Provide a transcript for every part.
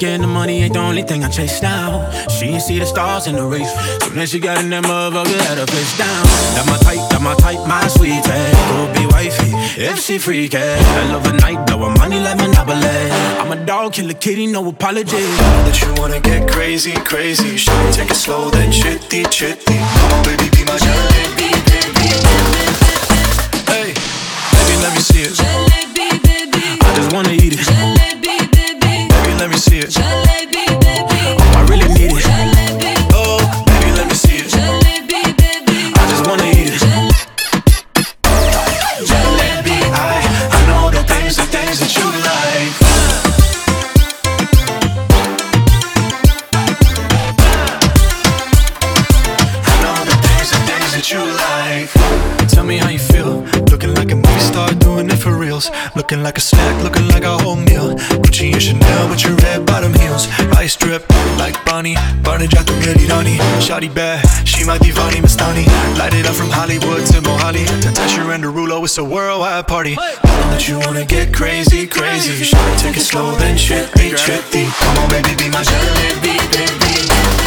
Getting the money ain't the only thing I chase now. She ain't see the stars in the race. Soon as she got in that motherfucker, had her face down. That my type, that my type, my sweet Go be wifey if she freaky. I love a night, blowin' money like Monopoly. I'm a dog, kill a kitty, no apology. That you wanna get crazy, crazy. Should take it slow, then chitty, chitty. On, baby, be my jalebi, reals. Looking like a snack, looking like a whole meal. Gucci and Chanel with your red bottom heels. Ice drip like Bonnie. Barney dropped the goody Donnie. Shotty bad, she my Deewani Mastani. Light it up from Hollywood to Mohali. To Tesher and Derulo, it's a worldwide party. That you wanna get crazy, crazy. Should take it slow, then trippy, trippy. Come on, baby, be my jalebi, baby.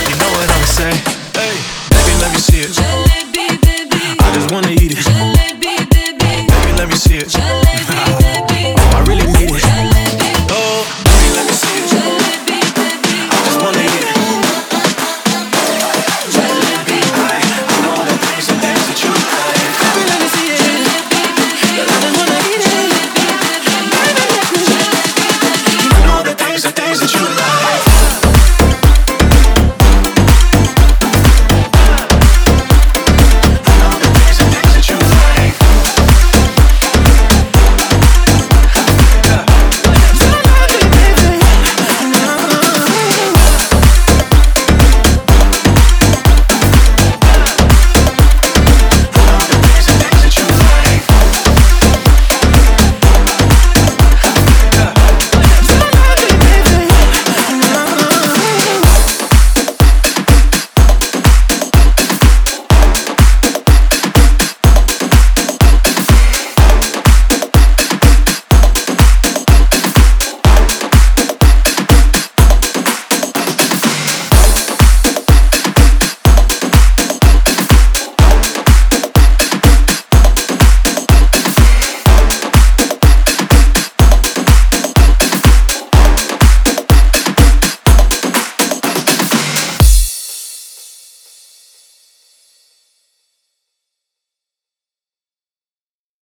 You know what I'ma say? Hey. Baby, let me see it.